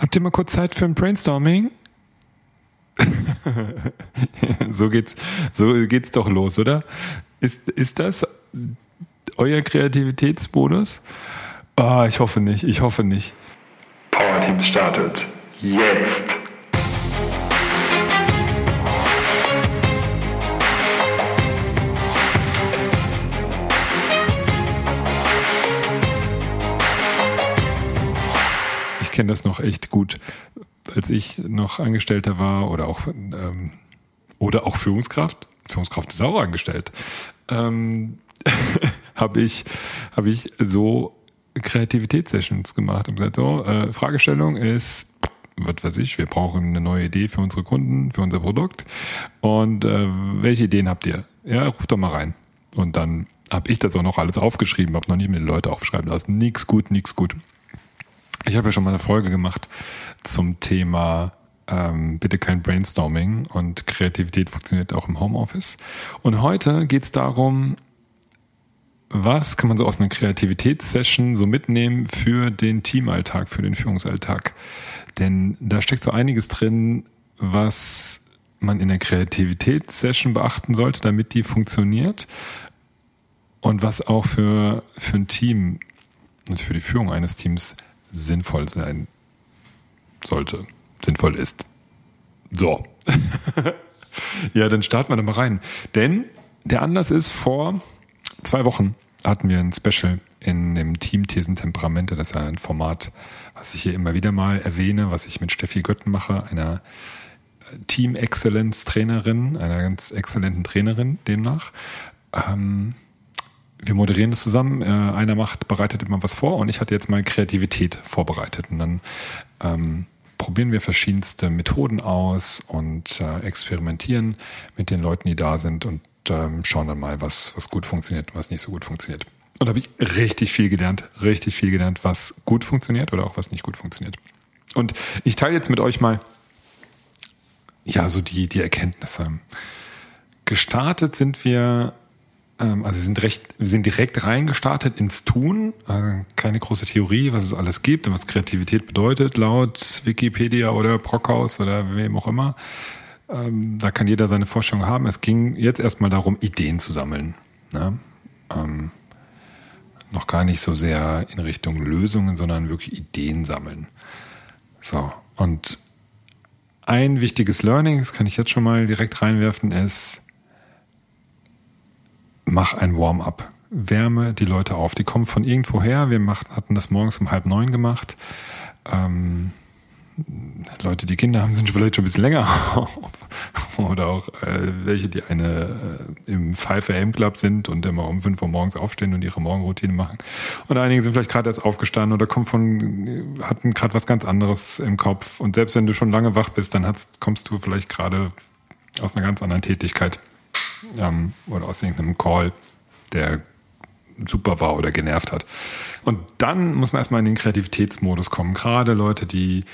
Habt ihr mal kurz Zeit für ein Brainstorming? so geht's, so geht's doch los, oder? Ist, ist das euer Kreativitätsmodus? Ah, ich hoffe nicht, ich hoffe nicht. Power Team startet jetzt. Kenne das noch echt gut, als ich noch Angestellter war oder auch ähm, oder auch Führungskraft. Führungskraft ist auch angestellt. Ähm, habe ich habe ich so Kreativitätssessions gemacht und gesagt, so äh, Fragestellung ist was weiß ich, wir brauchen eine neue Idee für unsere Kunden, für unser Produkt. Und äh, welche Ideen habt ihr? Ja, ruft doch mal rein. Und dann habe ich das auch noch alles aufgeschrieben, habe noch nicht mit den Leuten aufschreiben lassen. Nix gut, nix gut. Ich habe ja schon mal eine Folge gemacht zum Thema ähm, bitte kein Brainstorming und Kreativität funktioniert auch im Homeoffice. Und heute geht es darum, was kann man so aus einer Kreativitätssession so mitnehmen für den Teamalltag, für den Führungsalltag? Denn da steckt so einiges drin, was man in der Kreativitätssession beachten sollte, damit die funktioniert. Und was auch für, für ein Team und für die Führung eines Teams sinnvoll sein sollte, sinnvoll ist. So. ja, dann starten wir da mal rein. Denn der Anlass ist, vor zwei Wochen hatten wir ein Special in dem Team Thesen Temperamente. Das ist ein Format, was ich hier immer wieder mal erwähne, was ich mit Steffi Götten mache, einer Team Excellence Trainerin, einer ganz exzellenten Trainerin demnach. Ähm, wir moderieren das zusammen. Äh, einer macht, bereitet immer was vor und ich hatte jetzt mal Kreativität vorbereitet. Und dann ähm, probieren wir verschiedenste Methoden aus und äh, experimentieren mit den Leuten, die da sind und ähm, schauen dann mal, was, was gut funktioniert und was nicht so gut funktioniert. Und da habe ich richtig viel gelernt, richtig viel gelernt, was gut funktioniert oder auch was nicht gut funktioniert. Und ich teile jetzt mit euch mal, ja, so die, die Erkenntnisse. Gestartet sind wir ähm, also sind recht, wir sind direkt reingestartet ins Tun. Äh, keine große Theorie, was es alles gibt und was Kreativität bedeutet, laut Wikipedia oder Brockhaus oder wem auch immer. Ähm, da kann jeder seine Vorstellung haben. Es ging jetzt erstmal darum, Ideen zu sammeln. Ne? Ähm, noch gar nicht so sehr in Richtung Lösungen, sondern wirklich Ideen sammeln. So, und ein wichtiges Learning, das kann ich jetzt schon mal direkt reinwerfen, ist, mach ein Warm-up. Wärme die Leute auf. Die kommen von irgendwo her. Wir macht, hatten das morgens um halb neun gemacht. Ähm, Leute, die Kinder haben, sind vielleicht schon ein bisschen länger. Oder auch äh, welche, die eine äh, im 5 AM Club sind und immer um 5 Uhr morgens aufstehen und ihre Morgenroutine machen. Und einige sind vielleicht gerade erst aufgestanden oder kommen von, hatten gerade was ganz anderes im Kopf. Und selbst wenn du schon lange wach bist, dann hast, kommst du vielleicht gerade aus einer ganz anderen Tätigkeit ähm, oder aus irgendeinem Call, der super war oder genervt hat. Und dann muss man erstmal in den Kreativitätsmodus kommen. Gerade Leute, die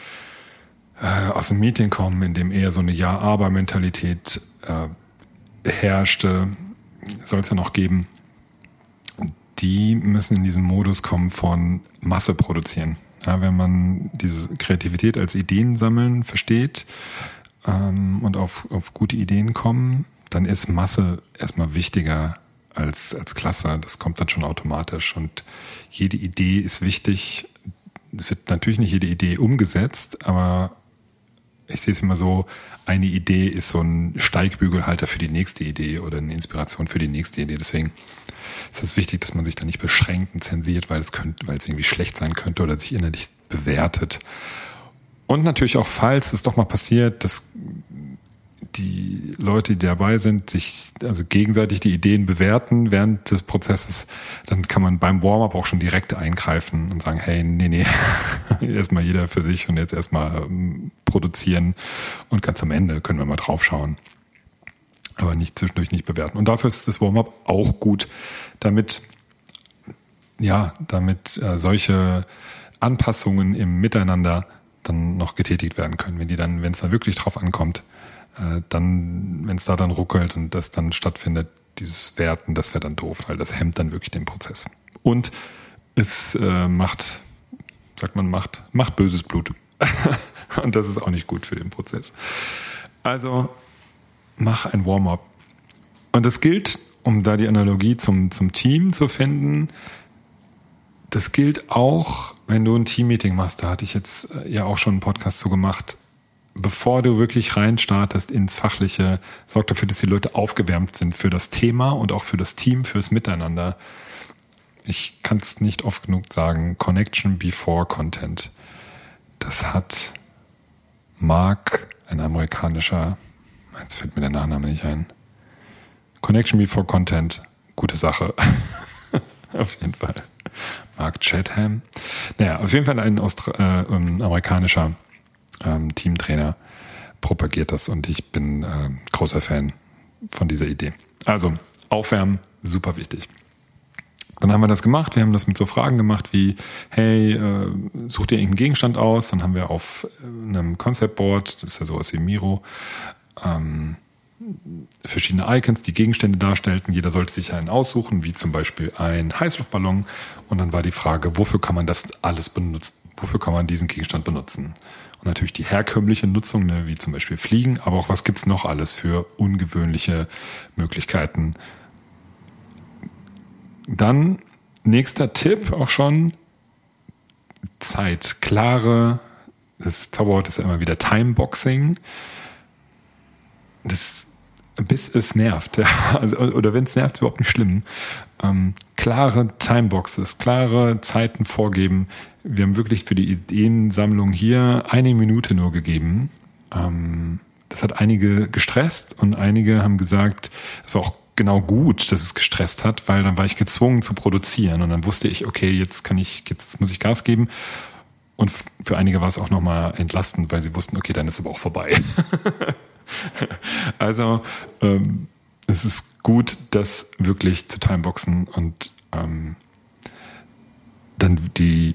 äh, aus dem Meeting kommen, in dem eher so eine Ja-Aber-Mentalität äh, herrschte, soll es ja noch geben, die müssen in diesen Modus kommen von Masse produzieren. Ja, wenn man diese Kreativität als Ideen sammeln versteht ähm, und auf, auf gute Ideen kommen, dann ist Masse erstmal wichtiger als, als Klasse. Das kommt dann schon automatisch. Und jede Idee ist wichtig. Es wird natürlich nicht jede Idee umgesetzt, aber ich sehe es immer so, eine Idee ist so ein Steigbügelhalter für die nächste Idee oder eine Inspiration für die nächste Idee. Deswegen ist es wichtig, dass man sich da nicht beschränkt und zensiert, weil es könnte, weil es irgendwie schlecht sein könnte oder sich innerlich bewertet. Und natürlich auch, falls es doch mal passiert, dass die Leute, die dabei sind, sich also gegenseitig die Ideen bewerten während des Prozesses, dann kann man beim Warm-up auch schon direkt eingreifen und sagen, hey, nee, nee, erstmal jeder für sich und jetzt erstmal ähm, produzieren und ganz am Ende können wir mal draufschauen. Aber nicht zwischendurch nicht bewerten. Und dafür ist das Warm-up auch gut, damit, ja, damit äh, solche Anpassungen im Miteinander dann noch getätigt werden können, wenn die dann, wenn es dann wirklich drauf ankommt, äh, dann, wenn es da dann ruckelt und das dann stattfindet, dieses Werten, das wäre dann doof, weil das hemmt dann wirklich den Prozess. Und es äh, macht, sagt man, macht, macht böses Blut. Und das ist auch nicht gut für den Prozess. Also mach ein Warm-up. Und das gilt, um da die Analogie zum, zum Team zu finden, das gilt auch, wenn du ein Teammeeting machst. Da hatte ich jetzt äh, ja auch schon einen Podcast zu gemacht. Bevor du wirklich reinstartest ins Fachliche, sorg dafür, dass die Leute aufgewärmt sind für das Thema und auch für das Team, fürs Miteinander. Ich kann es nicht oft genug sagen. Connection before Content. Das hat Mark, ein amerikanischer, jetzt fällt mir der Nachname nicht ein. Connection before Content, gute Sache. Auf jeden Fall. Mark Chatham. Naja, auf jeden Fall ein Austra äh, um, amerikanischer ähm, Teamtrainer propagiert das und ich bin äh, großer Fan von dieser Idee. Also, aufwärmen, super wichtig. Dann haben wir das gemacht. Wir haben das mit so Fragen gemacht wie, hey, äh, such dir irgendeinen Gegenstand aus. Dann haben wir auf äh, einem Concept Board, das ist ja sowas wie Miro, ähm, verschiedene Icons, die Gegenstände darstellten. Jeder sollte sich einen aussuchen, wie zum Beispiel ein Heißluftballon. Und dann war die Frage, wofür kann man das alles benutzen? Wofür kann man diesen Gegenstand benutzen? Und natürlich die herkömmliche Nutzung, ne, wie zum Beispiel Fliegen, aber auch was gibt's noch alles für ungewöhnliche Möglichkeiten. Dann nächster Tipp auch schon Zeit, klare, das Zauberwort ist ja immer wieder Timeboxing. Das bis es nervt. Ja. Also, oder wenn es nervt, ist überhaupt nicht schlimm. Ähm, klare Timeboxes, klare Zeiten vorgeben. Wir haben wirklich für die Ideensammlung hier eine Minute nur gegeben. Ähm, das hat einige gestresst und einige haben gesagt, es war auch genau gut, dass es gestresst hat, weil dann war ich gezwungen zu produzieren und dann wusste ich, okay, jetzt kann ich, jetzt muss ich Gas geben. Und für einige war es auch nochmal entlastend, weil sie wussten, okay, dann ist aber auch vorbei. also ähm, es ist gut, das wirklich zu timeboxen und ähm, dann die,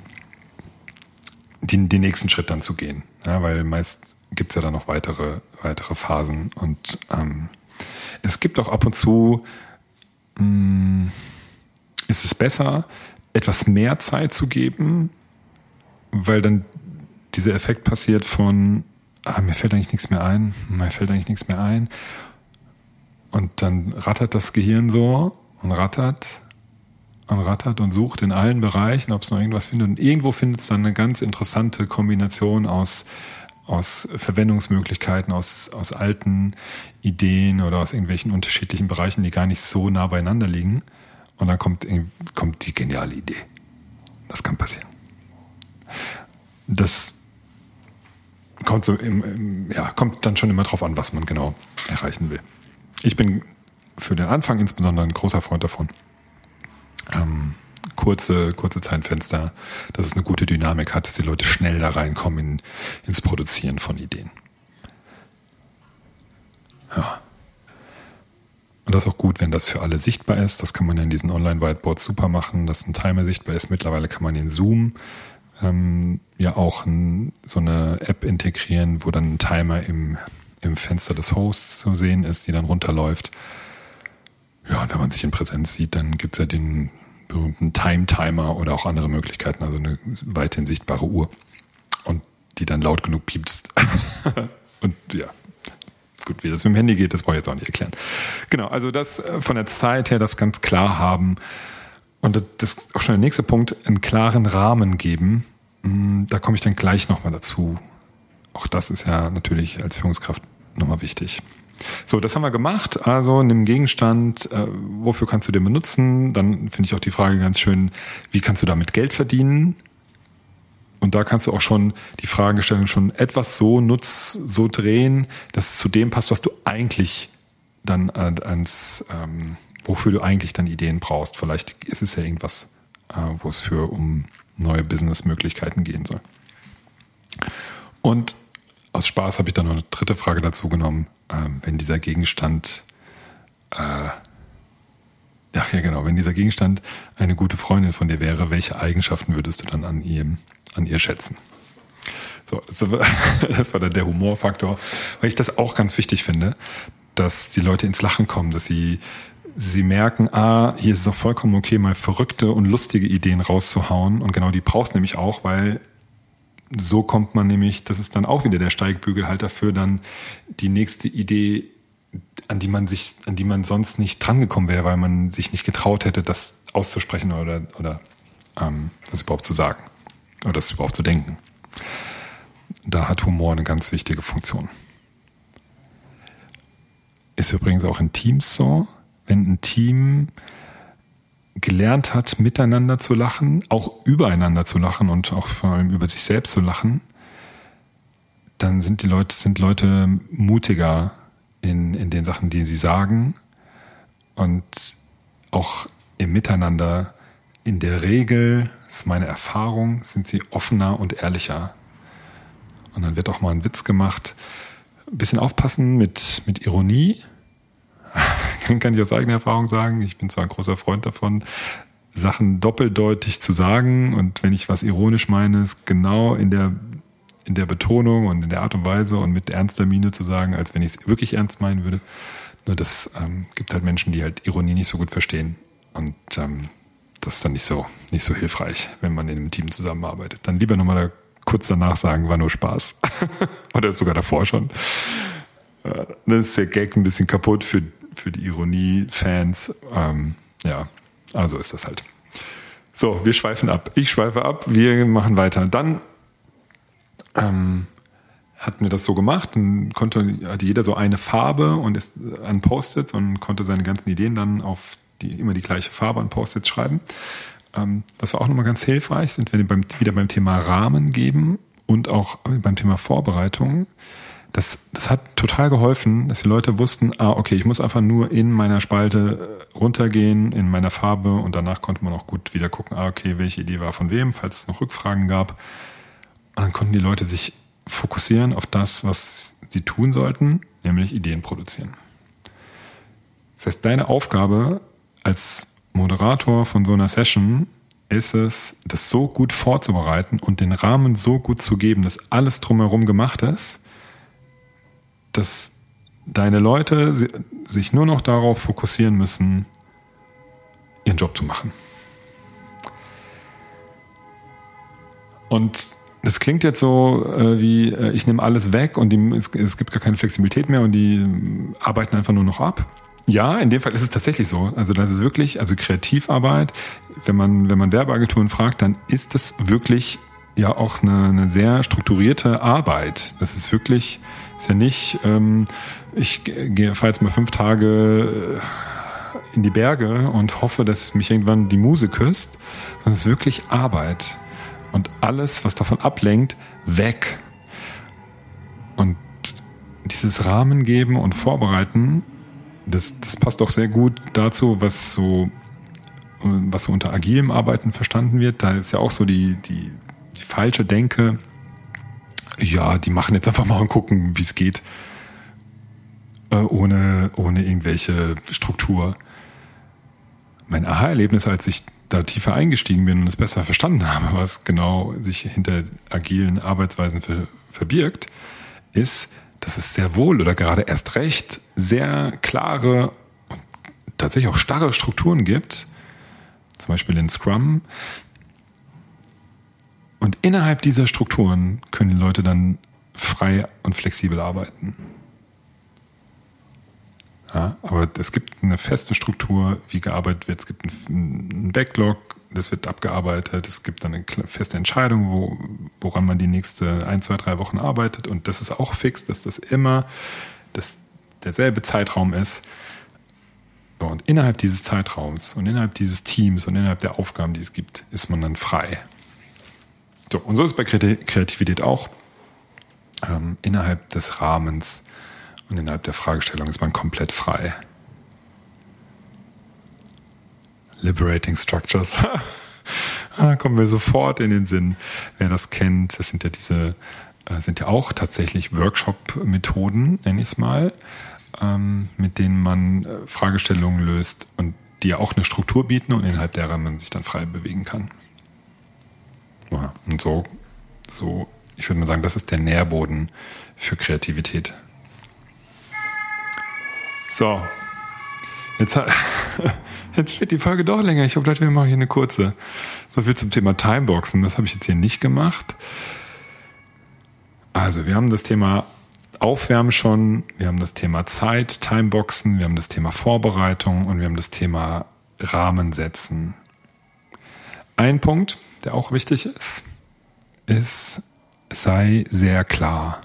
die, den nächsten Schritt dann zu gehen. Ja, weil meist gibt es ja dann noch weitere, weitere Phasen. Und ähm, es gibt auch ab und zu, mh, mm, ist es besser, etwas mehr Zeit zu geben, weil dann dieser Effekt passiert von, ah, mir fällt eigentlich nichts mehr ein, mir fällt eigentlich nichts mehr ein. Und dann rattert das Gehirn so und rattert und rattert und sucht in allen Bereichen, ob es noch irgendwas findet. Und irgendwo findet es dann eine ganz interessante Kombination aus, aus Verwendungsmöglichkeiten, aus, aus alten Ideen oder aus irgendwelchen unterschiedlichen Bereichen, die gar nicht so nah beieinander liegen. Und dann kommt, kommt die geniale Idee. Das kann passieren. Das kommt so im, im, ja, kommt dann schon immer drauf an, was man genau erreichen will. Ich bin für den Anfang insbesondere ein großer Freund davon. Ähm, kurze, kurze Zeitfenster, dass es eine gute Dynamik hat, dass die Leute schnell da reinkommen in, ins Produzieren von Ideen. Ja. Und das ist auch gut, wenn das für alle sichtbar ist. Das kann man ja in diesen Online-Whiteboards super machen, dass ein Timer sichtbar ist. Mittlerweile kann man in Zoom ähm, ja auch ein, so eine App integrieren, wo dann ein Timer im, im Fenster des Hosts zu sehen ist, die dann runterläuft. Ja, und wenn man sich in Präsenz sieht, dann gibt's ja den berühmten Time-Timer oder auch andere Möglichkeiten, also eine weithin sichtbare Uhr. Und die dann laut genug piepst. und ja, gut, wie das mit dem Handy geht, das brauche ich jetzt auch nicht erklären. Genau, also das äh, von der Zeit her, das ganz klar haben. Und das ist auch schon der nächste Punkt, einen klaren Rahmen geben. Mm, da komme ich dann gleich nochmal dazu. Auch das ist ja natürlich als Führungskraft nochmal wichtig. So, das haben wir gemacht. Also nimm Gegenstand, äh, wofür kannst du den benutzen? Dann finde ich auch die Frage ganz schön, wie kannst du damit Geld verdienen? Und da kannst du auch schon die Fragestellung schon etwas so nutz, so drehen, dass es zu dem passt, was du eigentlich dann ans ähm, wofür du eigentlich dann Ideen brauchst. Vielleicht ist es ja irgendwas, äh, wo es für um neue Businessmöglichkeiten gehen soll. Und aus Spaß habe ich dann noch eine dritte Frage dazu genommen. Ähm, wenn dieser Gegenstand, äh, ach ja genau, wenn dieser Gegenstand eine gute Freundin von dir wäre, welche Eigenschaften würdest du dann an ihm, an ihr schätzen? So, das war dann der Humorfaktor, weil ich das auch ganz wichtig finde, dass die Leute ins Lachen kommen, dass sie sie merken, ah, hier ist es auch vollkommen okay, mal verrückte und lustige Ideen rauszuhauen. Und genau die brauchst du nämlich auch, weil so kommt man nämlich, das ist dann auch wieder der Steigbügel halt dafür, dann die nächste Idee, an die man sich, an die man sonst nicht drangekommen wäre, weil man sich nicht getraut hätte, das auszusprechen oder, oder ähm, das überhaupt zu sagen oder das überhaupt zu denken. Da hat Humor eine ganz wichtige Funktion. Ist übrigens auch in Teams so, wenn ein Team gelernt hat, miteinander zu lachen, auch übereinander zu lachen und auch vor allem über sich selbst zu lachen, dann sind die Leute, sind Leute mutiger in, in den Sachen, die sie sagen und auch im Miteinander in der Regel, ist meine Erfahrung, sind sie offener und ehrlicher. Und dann wird auch mal ein Witz gemacht. Ein bisschen aufpassen mit, mit Ironie. Kann ich aus eigener Erfahrung sagen. Ich bin zwar ein großer Freund davon, Sachen doppeldeutig zu sagen. Und wenn ich was ironisch meine, ist genau in der, in der Betonung und in der Art und Weise und mit ernster Miene zu sagen, als wenn ich es wirklich ernst meinen würde. Nur das ähm, gibt halt Menschen, die halt Ironie nicht so gut verstehen. Und ähm, das ist dann nicht so, nicht so hilfreich, wenn man in einem Team zusammenarbeitet. Dann lieber nochmal da kurz danach sagen, war nur Spaß. Oder sogar davor schon. Äh, dann ist der Gag ein bisschen kaputt für, für die Ironie-Fans. Ähm, ja, also ist das halt. So, wir schweifen ab. Ich schweife ab, wir machen weiter. Dann ähm, hatten wir das so gemacht, dann konnte, hatte jeder so eine Farbe und ist an Post-its und konnte seine ganzen Ideen dann auf die immer die gleiche Farbe an Post-its schreiben. Ähm, das war auch nochmal ganz hilfreich, sind wir beim, wieder beim Thema Rahmen geben und auch beim Thema Vorbereitung. Das, das hat total geholfen, dass die Leute wussten, ah, okay, ich muss einfach nur in meiner Spalte äh, runtergehen, in meiner Farbe und danach konnte man auch gut wieder gucken, ah, okay, welche Idee war von wem, falls es noch Rückfragen gab. Und dann konnten die Leute sich fokussieren auf das, was sie tun sollten, nämlich Ideen produzieren. Das heißt, deine Aufgabe als Moderator von so einer Session ist es, das so gut vorzubereiten und den Rahmen so gut zu geben, dass alles drumherum gemacht ist, dass deine Leute sich nur noch darauf fokussieren müssen, ihren Job zu machen. Und das klingt jetzt so äh, wie, äh, ich nehme alles weg und die, es, es, gibt gar keine Flexibilität mehr und die äh, arbeiten einfach nur noch ab. Ja, in dem Fall ist es tatsächlich so. Also das ist wirklich, also Kreativarbeit, wenn man, wenn man Werbeagenturen fragt, dann ist das wirklich ja auch eine, eine sehr strukturierte Arbeit. Das ist wirklich, ist ja nicht, ähm, ich fahre jetzt mal fünf Tage äh, in die Berge und hoffe, dass mich irgendwann die Muse küsst, sondern es ist wirklich Arbeit. Und alles, was davon ablenkt, weg. Und dieses Rahmen geben und vorbereiten das, das passt auch sehr gut dazu, was so, was so unter agilem Arbeiten verstanden wird. Da ist ja auch so die, die, die falsche Denke, ja, die machen jetzt einfach mal und gucken, wie es geht, äh, ohne, ohne irgendwelche Struktur. Mein Aha-Erlebnis, als ich da tiefer eingestiegen bin und es besser verstanden habe, was genau sich hinter agilen Arbeitsweisen ver, verbirgt, ist, dass es sehr wohl oder gerade erst recht sehr klare und tatsächlich auch starre Strukturen gibt, zum Beispiel in Scrum. Und innerhalb dieser Strukturen können die Leute dann frei und flexibel arbeiten. Ja, aber es gibt eine feste Struktur, wie gearbeitet wird. Es gibt einen Backlog, das wird abgearbeitet. Es gibt dann eine feste Entscheidung, wo, woran man die nächste ein, zwei, drei Wochen arbeitet. Und das ist auch fix, dass das immer das, derselbe Zeitraum ist. Und innerhalb dieses Zeitraums und innerhalb dieses Teams und innerhalb der Aufgaben, die es gibt, ist man dann frei. So, und so ist es bei Kreativität auch. Ähm, innerhalb des Rahmens und innerhalb der Fragestellung ist man komplett frei. Liberating Structures. da kommen wir sofort in den Sinn. Wer das kennt, das sind ja diese, äh, sind ja auch tatsächlich Workshop-Methoden, nenne ich es mal, ähm, mit denen man äh, Fragestellungen löst und die ja auch eine Struktur bieten und innerhalb derer man sich dann frei bewegen kann. Ja, und so, so, ich würde mal sagen, das ist der Nährboden für Kreativität. So, jetzt, jetzt wird die Folge doch länger. Ich habe gedacht, wir machen hier eine kurze. So viel zum Thema Timeboxen. Das habe ich jetzt hier nicht gemacht. Also, wir haben das Thema Aufwärmen schon, wir haben das Thema Zeit, Timeboxen, wir haben das Thema Vorbereitung und wir haben das Thema Rahmen setzen. Ein Punkt, der auch wichtig ist, ist, sei sehr klar.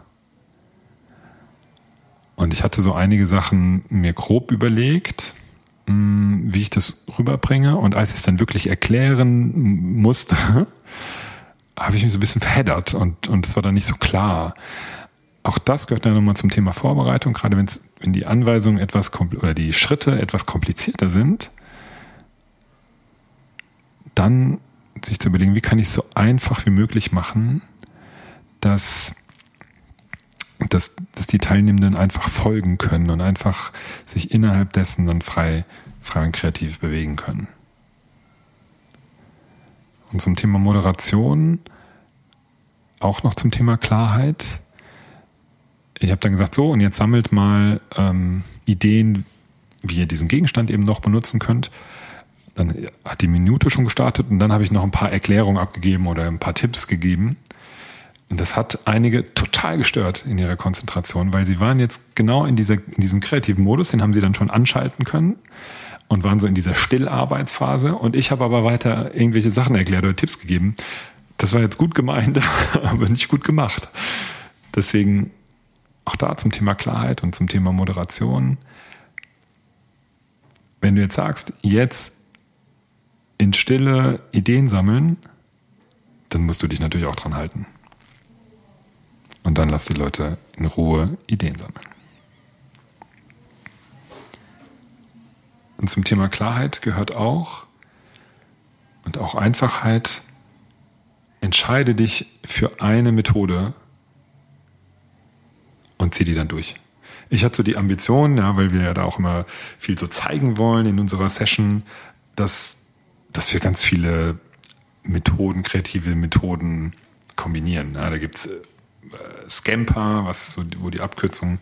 Und ich hatte so einige Sachen mir grob überlegt, hm, wie ich das rüberbringe. Und als ich es dann wirklich erklären musste, habe ich mich so ein bisschen verheddert und, und es war dann nicht so klar. Auch das gehört dann nochmal zum Thema Vorbereitung, gerade wenn wenn die Anweisungen etwas oder die Schritte etwas komplizierter sind, dann sich zu überlegen, wie kann ich es so einfach wie möglich machen, dass, dass, dass die Teilnehmenden einfach folgen können und einfach sich innerhalb dessen dann frei, frei und kreativ bewegen können. Und zum Thema Moderation, auch noch zum Thema Klarheit. Ich habe dann gesagt, so, und jetzt sammelt mal ähm, Ideen, wie ihr diesen Gegenstand eben noch benutzen könnt. Dann hat die Minute schon gestartet und dann habe ich noch ein paar Erklärungen abgegeben oder ein paar Tipps gegeben. Und das hat einige total gestört in ihrer Konzentration, weil sie waren jetzt genau in, dieser, in diesem kreativen Modus, den haben sie dann schon anschalten können und waren so in dieser Stillarbeitsphase. Und ich habe aber weiter irgendwelche Sachen erklärt oder Tipps gegeben. Das war jetzt gut gemeint, aber nicht gut gemacht. Deswegen auch da zum Thema Klarheit und zum Thema Moderation. Wenn du jetzt sagst, jetzt in Stille Ideen sammeln, dann musst du dich natürlich auch dran halten. Und dann lass die Leute in Ruhe Ideen sammeln. Und zum Thema Klarheit gehört auch und auch Einfachheit, entscheide dich für eine Methode und zieh die dann durch. Ich hatte so die Ambition, ja, weil wir ja da auch immer viel so zeigen wollen in unserer Session, dass, dass wir ganz viele Methoden, kreative Methoden kombinieren. Ja, da gibt's äh, Scamper, was so, wo die Abkürzungen,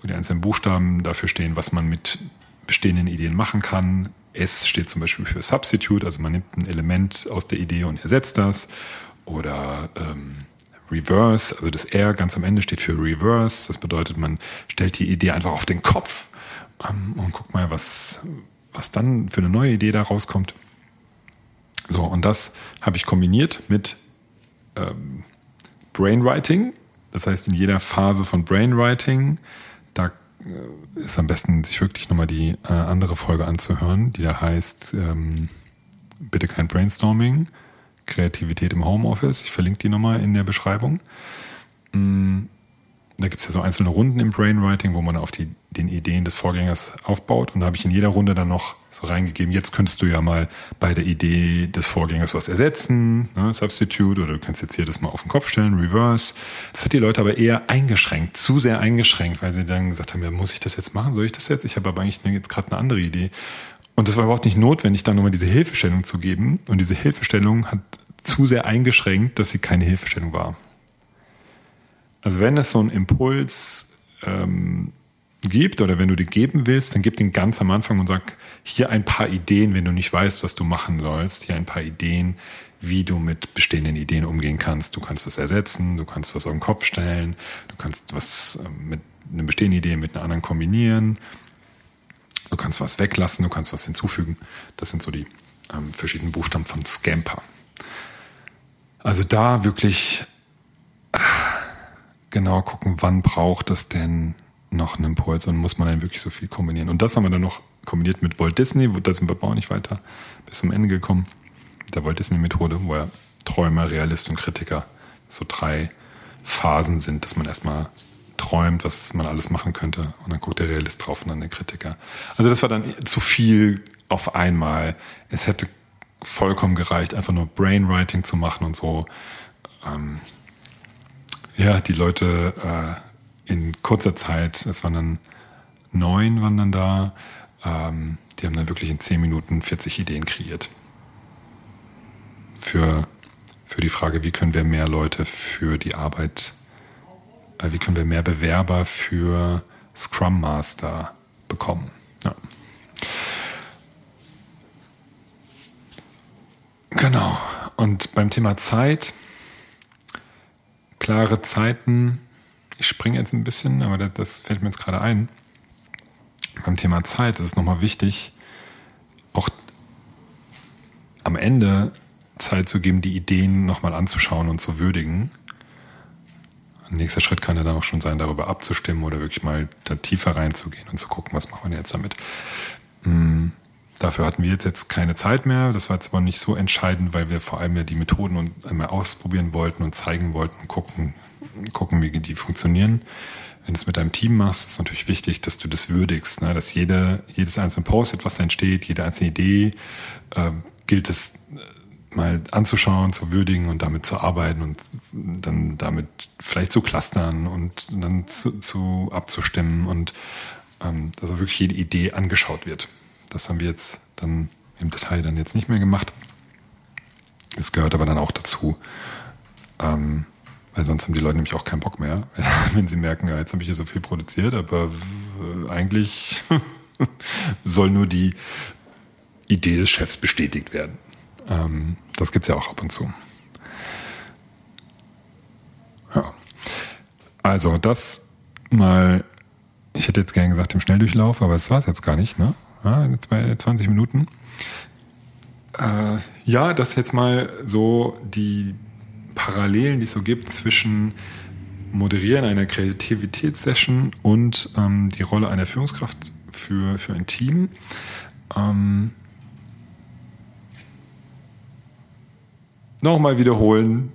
wo die einzelnen Buchstaben dafür stehen, was man mit bestehenden Ideen machen kann. S steht zum Beispiel für Substitute, also man nimmt ein Element aus der Idee und ersetzt das. Oder ähm, Reverse, also das R ganz am Ende steht für Reverse. Das bedeutet, man stellt die Idee einfach auf den Kopf ähm, und guckt mal, was, was dann für eine neue Idee da rauskommt. So, und das habe ich kombiniert mit ähm, Brainwriting. Das heißt, in jeder Phase von Brainwriting, da äh, ist am besten, sich wirklich nochmal die äh, andere Folge anzuhören, die da heißt, ähm, bitte kein Brainstorming, Kreativität im Homeoffice. Ich verlinke die nochmal in der Beschreibung. Mm, da gibt es ja so einzelne Runden im Brainwriting, wo man auf die, den Ideen des Vorgängers aufbaut. Und da habe ich in jeder Runde dann noch so reingegeben, jetzt könntest du ja mal bei der Idee des Vorgängers was ersetzen, ne, Substitute, oder du kannst jetzt hier das mal auf den Kopf stellen, Reverse. Das hat die Leute aber eher eingeschränkt, zu sehr eingeschränkt, weil sie dann gesagt haben, ja, muss ich das jetzt machen, soll ich das jetzt? Ich habe aber eigentlich jetzt gerade eine andere Idee. Und das war überhaupt nicht notwendig, da nochmal diese Hilfestellung zu geben. Und diese Hilfestellung hat zu sehr eingeschränkt, dass sie keine Hilfestellung war. Also wenn es so einen Impuls ähm, gibt oder wenn du den geben willst, dann gib den ganz am Anfang und sag hier ein paar Ideen, wenn du nicht weißt, was du machen sollst, hier ein paar Ideen, wie du mit bestehenden Ideen umgehen kannst. Du kannst was ersetzen, du kannst was auf den Kopf stellen, du kannst was ähm, mit einer bestehenden Idee mit einer anderen kombinieren, du kannst was weglassen, du kannst was hinzufügen. Das sind so die ähm, verschiedenen Buchstaben von Scamper. Also da wirklich genau gucken, wann braucht es denn noch einen Impuls und muss man dann wirklich so viel kombinieren. Und das haben wir dann noch kombiniert mit Walt Disney, da sind wir auch nicht weiter bis zum Ende gekommen. Der Walt Disney Methode, wo er Träumer, Realist und Kritiker so drei Phasen sind, dass man erstmal träumt, was man alles machen könnte und dann guckt der Realist drauf und dann der Kritiker. Also das war dann zu viel auf einmal. Es hätte vollkommen gereicht, einfach nur Brainwriting zu machen und so. Ähm, ja, die Leute äh, in kurzer Zeit, es waren dann neun, waren dann da, ähm, die haben dann wirklich in zehn Minuten 40 Ideen kreiert. Für, für die Frage, wie können wir mehr Leute für die Arbeit, äh, wie können wir mehr Bewerber für Scrum Master bekommen. Ja. Genau. Und beim Thema Zeit, klare Zeiten. Ich springe jetzt ein bisschen, aber das, das fällt mir jetzt gerade ein. Beim Thema Zeit ist es nochmal wichtig, auch am Ende Zeit zu geben, die Ideen nochmal anzuschauen und zu würdigen. Nächster Schritt kann ja dann auch schon sein, darüber abzustimmen oder wirklich mal da tiefer reinzugehen und zu gucken, was machen wir jetzt damit. Hm, dafür hatten wir jetzt, jetzt keine Zeit mehr. Das war jetzt aber nicht so entscheidend, weil wir vor allem ja die Methoden und einmal ausprobieren wollten und zeigen wollten und gucken, gucken, wie die funktionieren. Wenn du es mit deinem Team machst, ist natürlich wichtig, dass du das würdigst, ne? dass jede, jedes einzelne Post, was da entsteht, jede einzelne Idee, äh, gilt es mal anzuschauen, zu würdigen und damit zu arbeiten und dann damit vielleicht zu clustern und dann zu, zu abzustimmen und ähm, dass auch wirklich jede Idee angeschaut wird. Das haben wir jetzt dann im Detail dann jetzt nicht mehr gemacht. Es gehört aber dann auch dazu, ähm, weil sonst haben die Leute nämlich auch keinen Bock mehr, wenn sie merken, ja, jetzt habe ich hier so viel produziert, aber äh, eigentlich soll nur die Idee des Chefs bestätigt werden. Ähm, das gibt's ja auch ab und zu. Ja. Also das mal, ich hätte jetzt gerne gesagt im Schnelldurchlauf, aber es war es jetzt gar nicht, ne? Bei 20 Minuten. Äh, ja, das jetzt mal so die Parallelen, die es so gibt zwischen Moderieren einer Kreativitätssession und ähm, die Rolle einer Führungskraft für, für ein Team. Ähm, nochmal wiederholen,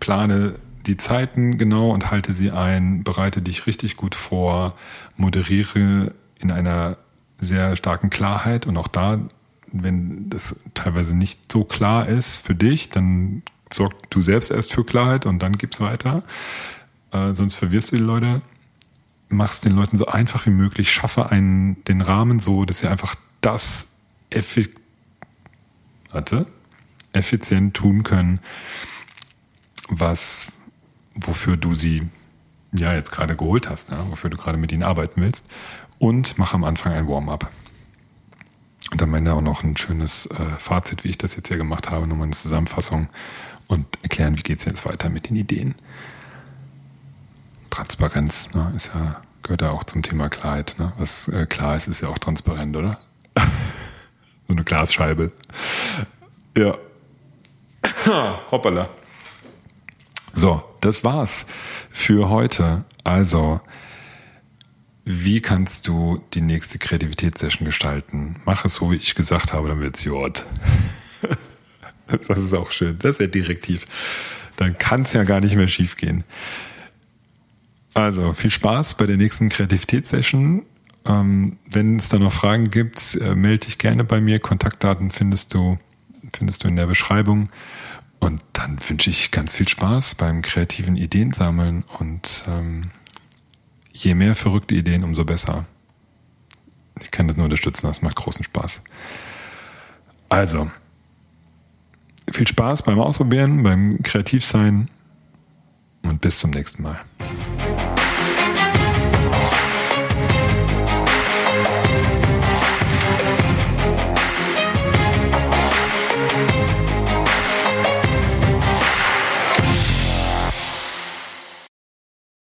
plane die Zeiten genau und halte sie ein, bereite dich richtig gut vor, moderiere in einer sehr starken Klarheit und auch da, wenn das teilweise nicht so klar ist für dich, dann sorg du selbst erst für Klarheit und dann gib's weiter. Äh, sonst verwirrst du die Leute. Mach's den Leuten so einfach wie möglich, schaffe einen, den Rahmen so, dass sie einfach das effektiv, warte, effizient tun können, was, wofür du sie ja jetzt gerade geholt hast, ne? wofür du gerade mit ihnen arbeiten willst. Und mach am Anfang ein Warm-up. Und am Ende auch noch ein schönes äh, Fazit, wie ich das jetzt hier gemacht habe, nochmal eine Zusammenfassung und erklären, wie geht es jetzt weiter mit den Ideen. Transparenz ne, ist ja, gehört ja auch zum Thema Klarheit. Ne? Was äh, klar ist, ist ja auch transparent, oder? so eine Glasscheibe. Ja, Hoppala. So, das war's für heute. Also, wie kannst du die nächste Kreativitätssession gestalten? Mach es so, wie ich gesagt habe, dann wird's Jord. das ist auch schön. Das ist ja direktiv. Dann kann es ja gar nicht mehr schiefgehen. Also, viel Spaß bei der nächsten Kreativitätssession. Ähm, wenn es da noch Fragen gibt, äh, melde dich gerne bei mir. Kontaktdaten findest du, findest du in der Beschreibung. Und dann wünsche ich ganz viel Spaß beim kreativen Ideen sammeln und ähm, je mehr verrückte Ideen, umso besser. Ich kann das nur unterstützen, das macht großen Spaß. Also, viel Spaß beim Ausprobieren, beim Kreativsein und bis zum nächsten Mal.